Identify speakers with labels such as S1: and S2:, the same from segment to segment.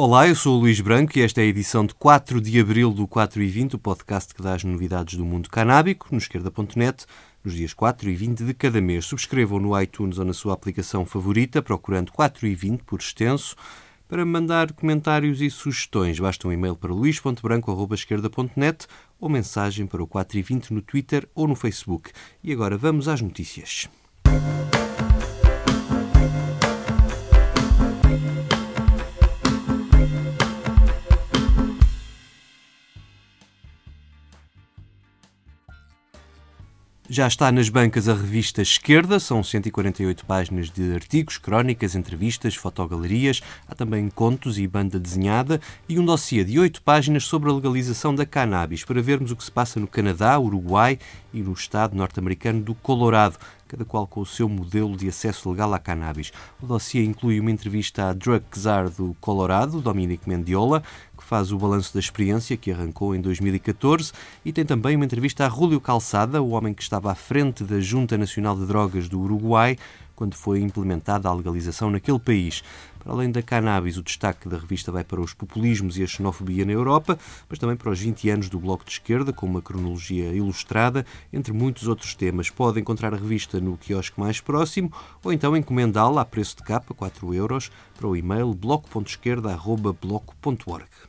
S1: Olá, eu sou o Luís Branco e esta é a edição de 4 de abril do 4 e 20, o podcast que dá as novidades do mundo canábico, no esquerda.net, nos dias 4 e 20 de cada mês. Subscrevam no iTunes ou na sua aplicação favorita, procurando 4 e 20 por extenso. Para mandar comentários e sugestões, basta um e-mail para luís.branco.esquerda.net ou mensagem para o 4 e 20 no Twitter ou no Facebook. E agora vamos às notícias. Já está nas bancas a revista Esquerda, são 148 páginas de artigos, crónicas, entrevistas, fotogalerias, há também contos e banda desenhada e um dossiê de 8 páginas sobre a legalização da cannabis, para vermos o que se passa no Canadá, Uruguai e no estado norte-americano do Colorado, cada qual com o seu modelo de acesso legal à cannabis. O dossiê inclui uma entrevista à drug czar do Colorado, Dominic Mendiola, faz o balanço da experiência que arrancou em 2014 e tem também uma entrevista a Rúlio Calçada, o homem que estava à frente da Junta Nacional de Drogas do Uruguai, quando foi implementada a legalização naquele país. Para além da cannabis, o destaque da revista vai para os populismos e a xenofobia na Europa, mas também para os 20 anos do Bloco de Esquerda, com uma cronologia ilustrada, entre muitos outros temas. Pode encontrar a revista no quiosque mais próximo ou então encomendá-la a preço de capa, 4 euros, para o e-mail bloco.esquerda.bloco.org.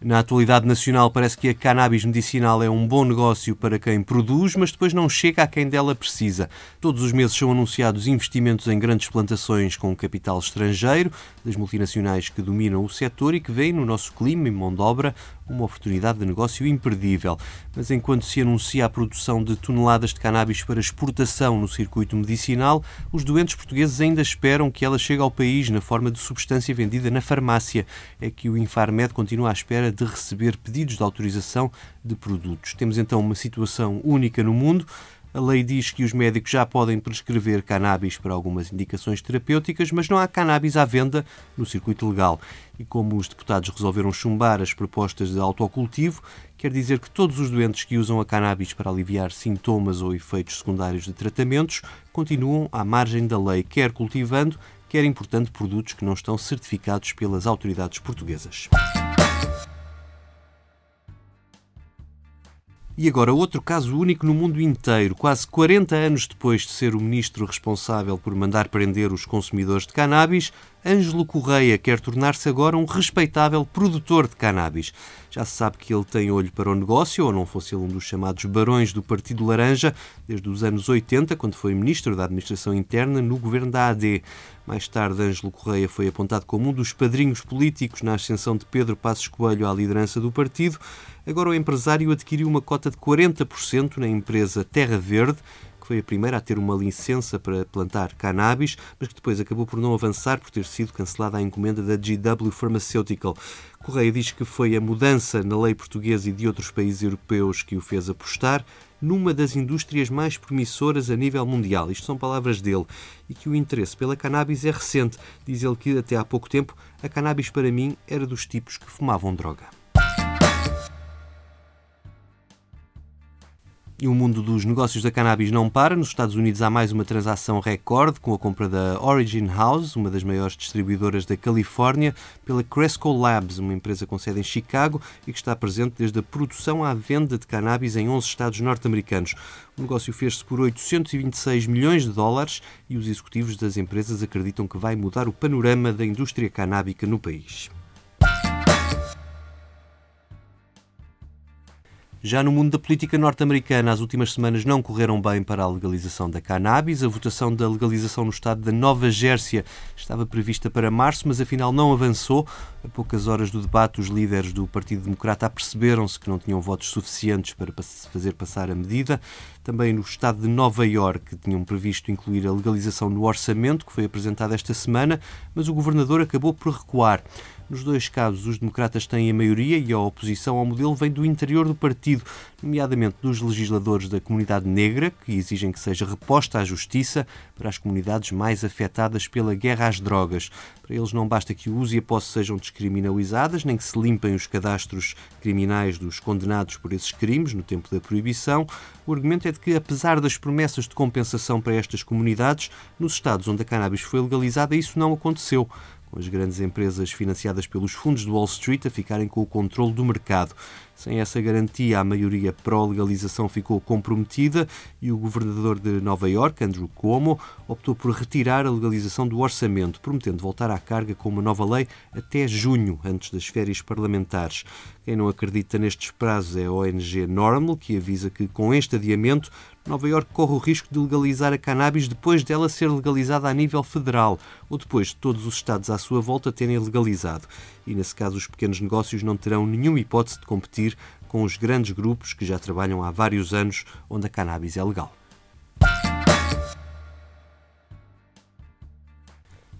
S1: Na atualidade nacional, parece que a cannabis medicinal é um bom negócio para quem produz, mas depois não chega a quem dela precisa. Todos os meses são anunciados investimentos em grandes plantações com capital estrangeiro, das multinacionais que dominam o setor e que veem no nosso clima e mão de obra uma oportunidade de negócio imperdível. Mas enquanto se anuncia a produção de toneladas de cannabis para exportação no circuito medicinal, os doentes portugueses ainda esperam que ela chegue ao país na forma de substância vendida na farmácia. É que o Infarmed continua à espera de receber pedidos de autorização de produtos. Temos então uma situação única no mundo. A lei diz que os médicos já podem prescrever cannabis para algumas indicações terapêuticas, mas não há cannabis à venda no circuito legal. E como os deputados resolveram chumbar as propostas de autocultivo, quer dizer que todos os doentes que usam a cannabis para aliviar sintomas ou efeitos secundários de tratamentos continuam à margem da lei, quer cultivando, quer importando produtos que não estão certificados pelas autoridades portuguesas. E agora, outro caso único no mundo inteiro. Quase 40 anos depois de ser o ministro responsável por mandar prender os consumidores de cannabis, Ângelo Correia quer tornar-se agora um respeitável produtor de cannabis. Já se sabe que ele tem olho para o negócio, ou não fosse ele um dos chamados barões do Partido Laranja, desde os anos 80, quando foi ministro da Administração Interna no governo da AD. Mais tarde, Ângelo Correia foi apontado como um dos padrinhos políticos na ascensão de Pedro Passos Coelho à liderança do partido. Agora o empresário adquiriu uma cota de 40% na empresa Terra Verde, foi a primeira a ter uma licença para plantar cannabis, mas que depois acabou por não avançar por ter sido cancelada a encomenda da GW Pharmaceutical. Correia diz que foi a mudança na lei portuguesa e de outros países europeus que o fez apostar numa das indústrias mais promissoras a nível mundial. Isto são palavras dele. E que o interesse pela cannabis é recente. Diz ele que até há pouco tempo a cannabis para mim era dos tipos que fumavam droga. E o mundo dos negócios da cannabis não para. Nos Estados Unidos há mais uma transação recorde com a compra da Origin House, uma das maiores distribuidoras da Califórnia, pela Cresco Labs, uma empresa com sede em Chicago e que está presente desde a produção à venda de cannabis em 11 estados norte-americanos. O negócio fez-se por 826 milhões de dólares e os executivos das empresas acreditam que vai mudar o panorama da indústria canábica no país. Já no mundo da política norte-americana, as últimas semanas não correram bem para a legalização da cannabis. A votação da legalização no estado da Nova Gércia estava prevista para março, mas afinal não avançou. A poucas horas do debate, os líderes do Partido Democrata aperceberam-se que não tinham votos suficientes para fazer passar a medida. Também no estado de Nova Iorque tinham previsto incluir a legalização no orçamento, que foi apresentado esta semana, mas o governador acabou por recuar. Nos dois casos, os democratas têm a maioria e a oposição ao modelo vem do interior do partido, nomeadamente dos legisladores da comunidade negra, que exigem que seja reposta à justiça para as comunidades mais afetadas pela guerra às drogas. Para eles não basta que o uso e a posse sejam descriminalizadas, nem que se limpem os cadastros criminais dos condenados por esses crimes no tempo da proibição. O argumento é de que, apesar das promessas de compensação para estas comunidades, nos estados onde a cannabis foi legalizada, isso não aconteceu com as grandes empresas financiadas pelos fundos de Wall Street a ficarem com o controle do mercado. Sem essa garantia, a maioria pró-legalização ficou comprometida e o governador de Nova York, Andrew Cuomo, optou por retirar a legalização do orçamento, prometendo voltar à carga com uma nova lei até junho, antes das férias parlamentares. Quem não acredita nestes prazos é a ONG Normal, que avisa que com este adiamento Nova York corre o risco de legalizar a cannabis depois dela ser legalizada a nível federal, ou depois de todos os estados à sua volta terem legalizado. E nesse caso, os pequenos negócios não terão nenhuma hipótese de competir com os grandes grupos que já trabalham há vários anos onde a cannabis é legal.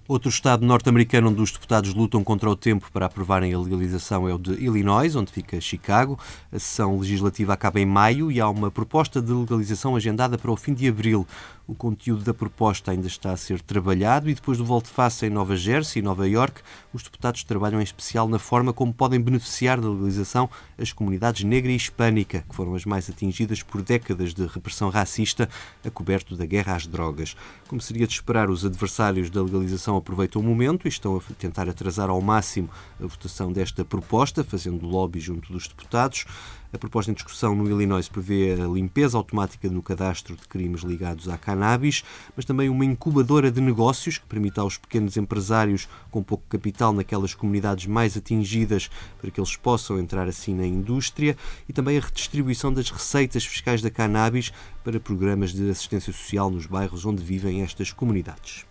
S1: Outro estado norte-americano onde os deputados lutam contra o tempo para aprovarem a legalização é o de Illinois, onde fica Chicago. A sessão legislativa acaba em maio e há uma proposta de legalização agendada para o fim de abril. O conteúdo da proposta ainda está a ser trabalhado e depois do volte-face em Nova Jersey e Nova York, os deputados trabalham em especial na forma como podem beneficiar da legalização as comunidades negra e hispânica, que foram as mais atingidas por décadas de repressão racista a coberto da guerra às drogas. Como seria de esperar, os adversários da legalização aproveitam o momento e estão a tentar atrasar ao máximo a votação desta proposta, fazendo lobby junto dos deputados. A proposta em discussão no Illinois prevê a limpeza automática no cadastro de crimes ligados à cannabis, mas também uma incubadora de negócios que permita aos pequenos empresários com pouco capital naquelas comunidades mais atingidas para que eles possam entrar assim na indústria e também a redistribuição das receitas fiscais da cannabis para programas de assistência social nos bairros onde vivem estas comunidades.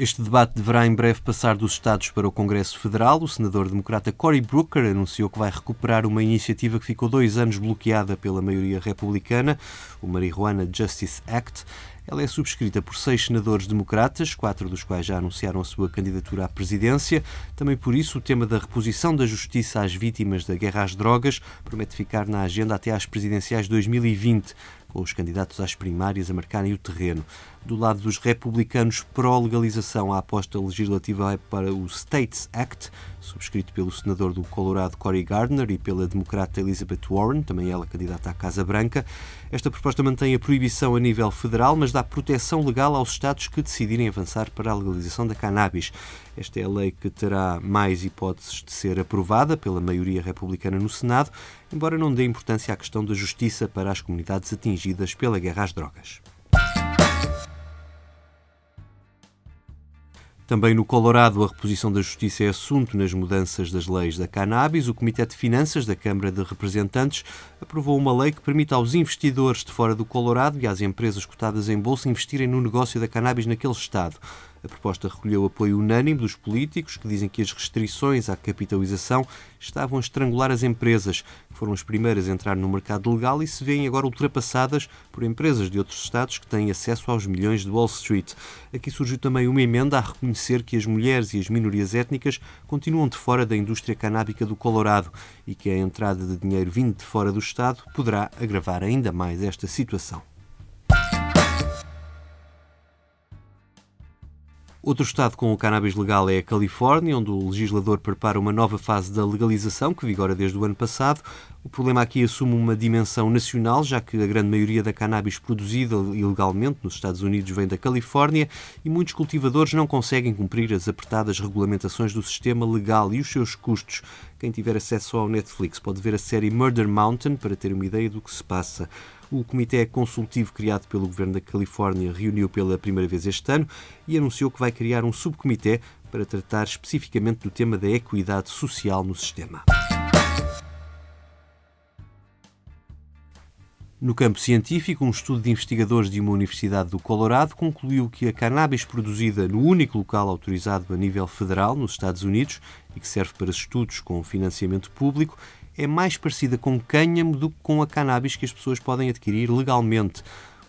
S1: Este debate deverá em breve passar dos Estados para o Congresso Federal. O senador democrata Cory Booker anunciou que vai recuperar uma iniciativa que ficou dois anos bloqueada pela maioria republicana, o Marijuana Justice Act. Ela é subscrita por seis senadores democratas, quatro dos quais já anunciaram a sua candidatura à presidência. Também por isso, o tema da reposição da justiça às vítimas da guerra às drogas promete ficar na agenda até às presidenciais 2020 com os candidatos às primárias a marcarem o terreno. Do lado dos republicanos pró-legalização, a aposta legislativa é para o States Act, subscrito pelo senador do Colorado Cory Gardner e pela democrata Elizabeth Warren, também ela candidata à Casa Branca. Esta proposta mantém a proibição a nível federal, mas dá proteção legal aos Estados que decidirem avançar para a legalização da cannabis. Esta é a lei que terá mais hipóteses de ser aprovada pela maioria republicana no Senado, embora não dê importância à questão da justiça para as comunidades atingidas pela guerra às drogas. Também no Colorado, a reposição da justiça é assunto nas mudanças das leis da cannabis. O Comitê de Finanças da Câmara de Representantes aprovou uma lei que permite aos investidores de fora do Colorado e às empresas cotadas em bolsa investirem no negócio da cannabis naquele estado. A proposta recolheu apoio unânime dos políticos, que dizem que as restrições à capitalização estavam a estrangular as empresas, que foram as primeiras a entrar no mercado legal e se veem agora ultrapassadas por empresas de outros estados que têm acesso aos milhões de Wall Street. Aqui surgiu também uma emenda a reconhecer que as mulheres e as minorias étnicas continuam de fora da indústria canábica do Colorado e que a entrada de dinheiro vindo de fora do Estado poderá agravar ainda mais esta situação. Outro estado com o cannabis legal é a Califórnia, onde o legislador prepara uma nova fase da legalização, que vigora desde o ano passado. O problema aqui assume uma dimensão nacional, já que a grande maioria da cannabis produzida ilegalmente nos Estados Unidos vem da Califórnia e muitos cultivadores não conseguem cumprir as apertadas regulamentações do sistema legal e os seus custos. Quem tiver acesso ao Netflix pode ver a série Murder Mountain para ter uma ideia do que se passa. O Comitê Consultivo criado pelo Governo da Califórnia reuniu pela primeira vez este ano e anunciou que vai criar um subcomitê para tratar especificamente do tema da equidade social no sistema. No campo científico, um estudo de investigadores de uma universidade do Colorado concluiu que a cannabis produzida no único local autorizado a nível federal, nos Estados Unidos, e que serve para estudos com financiamento público, é mais parecida com cânhamo do que com a cannabis que as pessoas podem adquirir legalmente.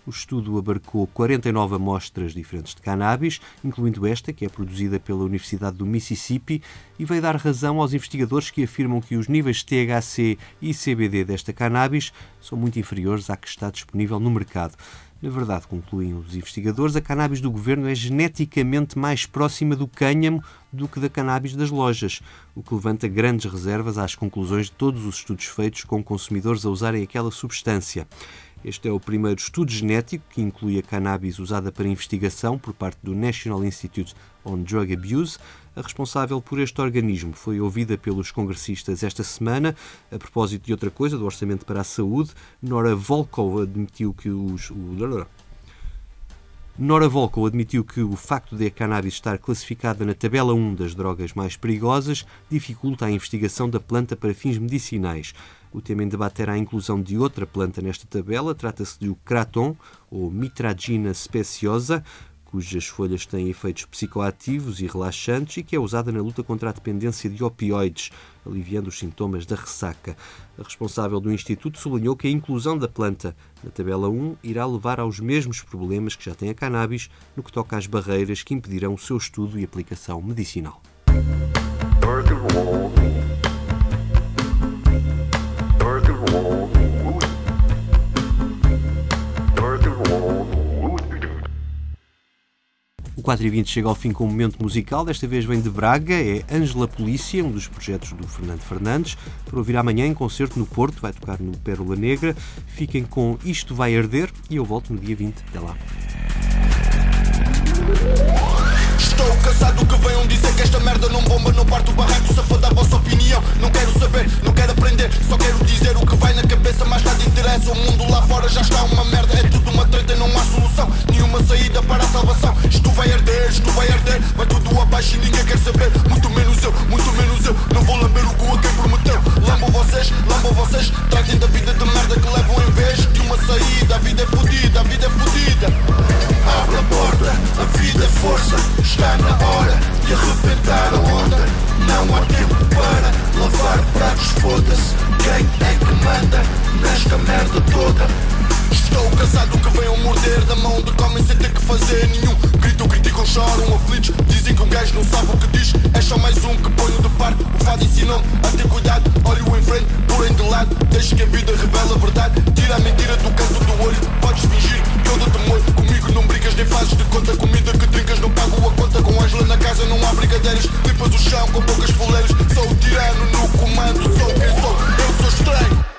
S1: O estudo abarcou 49 amostras diferentes de cannabis, incluindo esta, que é produzida pela Universidade do Mississippi, e veio dar razão aos investigadores que afirmam que os níveis de THC e CBD desta cannabis são muito inferiores à que está disponível no mercado. Na verdade, concluem os investigadores, a cannabis do governo é geneticamente mais próxima do cânhamo do que da cannabis das lojas, o que levanta grandes reservas às conclusões de todos os estudos feitos com consumidores a usarem aquela substância. Este é o primeiro estudo genético que inclui a cannabis usada para investigação por parte do National Institute on Drug Abuse. A responsável por este organismo foi ouvida pelos congressistas esta semana. A propósito de outra coisa, do Orçamento para a Saúde, Nora Volkov admitiu que os. Nora Volkov admitiu que o facto de a cannabis estar classificada na tabela 1 das drogas mais perigosas dificulta a investigação da planta para fins medicinais. O tema em debate era a inclusão de outra planta nesta tabela. Trata-se do Kraton, ou Mitragina speciosa, cujas folhas têm efeitos psicoativos e relaxantes e que é usada na luta contra a dependência de opioides, aliviando os sintomas da ressaca. A responsável do Instituto sublinhou que a inclusão da planta na tabela 1 irá levar aos mesmos problemas que já tem a cannabis no que toca às barreiras que impedirão o seu estudo e aplicação medicinal. O 4 e 20 chega ao fim com um momento musical, desta vez vem de Braga, é Ângela Polícia, um dos projetos do Fernando Fernandes, para ouvir amanhã em concerto no Porto, vai tocar no Pérola Negra. Fiquem com Isto Vai Arder e eu volto no dia 20. Até lá.
S2: Estou cansado que venham dizer que esta merda não bomba, não parte o barraco, se for da vossa opinião. Não quero saber, não quero aprender, só quero dizer o que vai na cabeça, mas nada interessa. O mundo lá fora já está tudo abaixo e ninguém quer saber. Muito menos eu, muito menos eu, não vou lamber o cu a quem prometeu. Lambam vocês, lambam vocês, tratem da vida de merda que levam em vez de uma saída. A vida é fodida, a vida é fodida. Abre a porta, a vida é força, está na hora de arrebentar a onda. Não há tempo para lavar pratos, foda-se. Quem é que manda nesta merda toda? Cansado que venham morder da mão de comem sem ter que fazer. Nenhum Gritam, criticam, choram, aflitos. Dizem que um gajo não sabe o que diz. É só mais um que ponho de parte. O fado ensinam a ter cuidado. Olho em frente, porém de lado. Deixa que a vida revela a verdade. Tira a mentira do canto do olho. Podes fingir que eu dou temor Comigo não brigas nem fazes de conta. Comida que trincas não pago a conta. Com Angela na casa não há brigadeiros Limpas o chão com poucas foleiras Sou o tirano no comando. Sou quem sou, eu sou estranho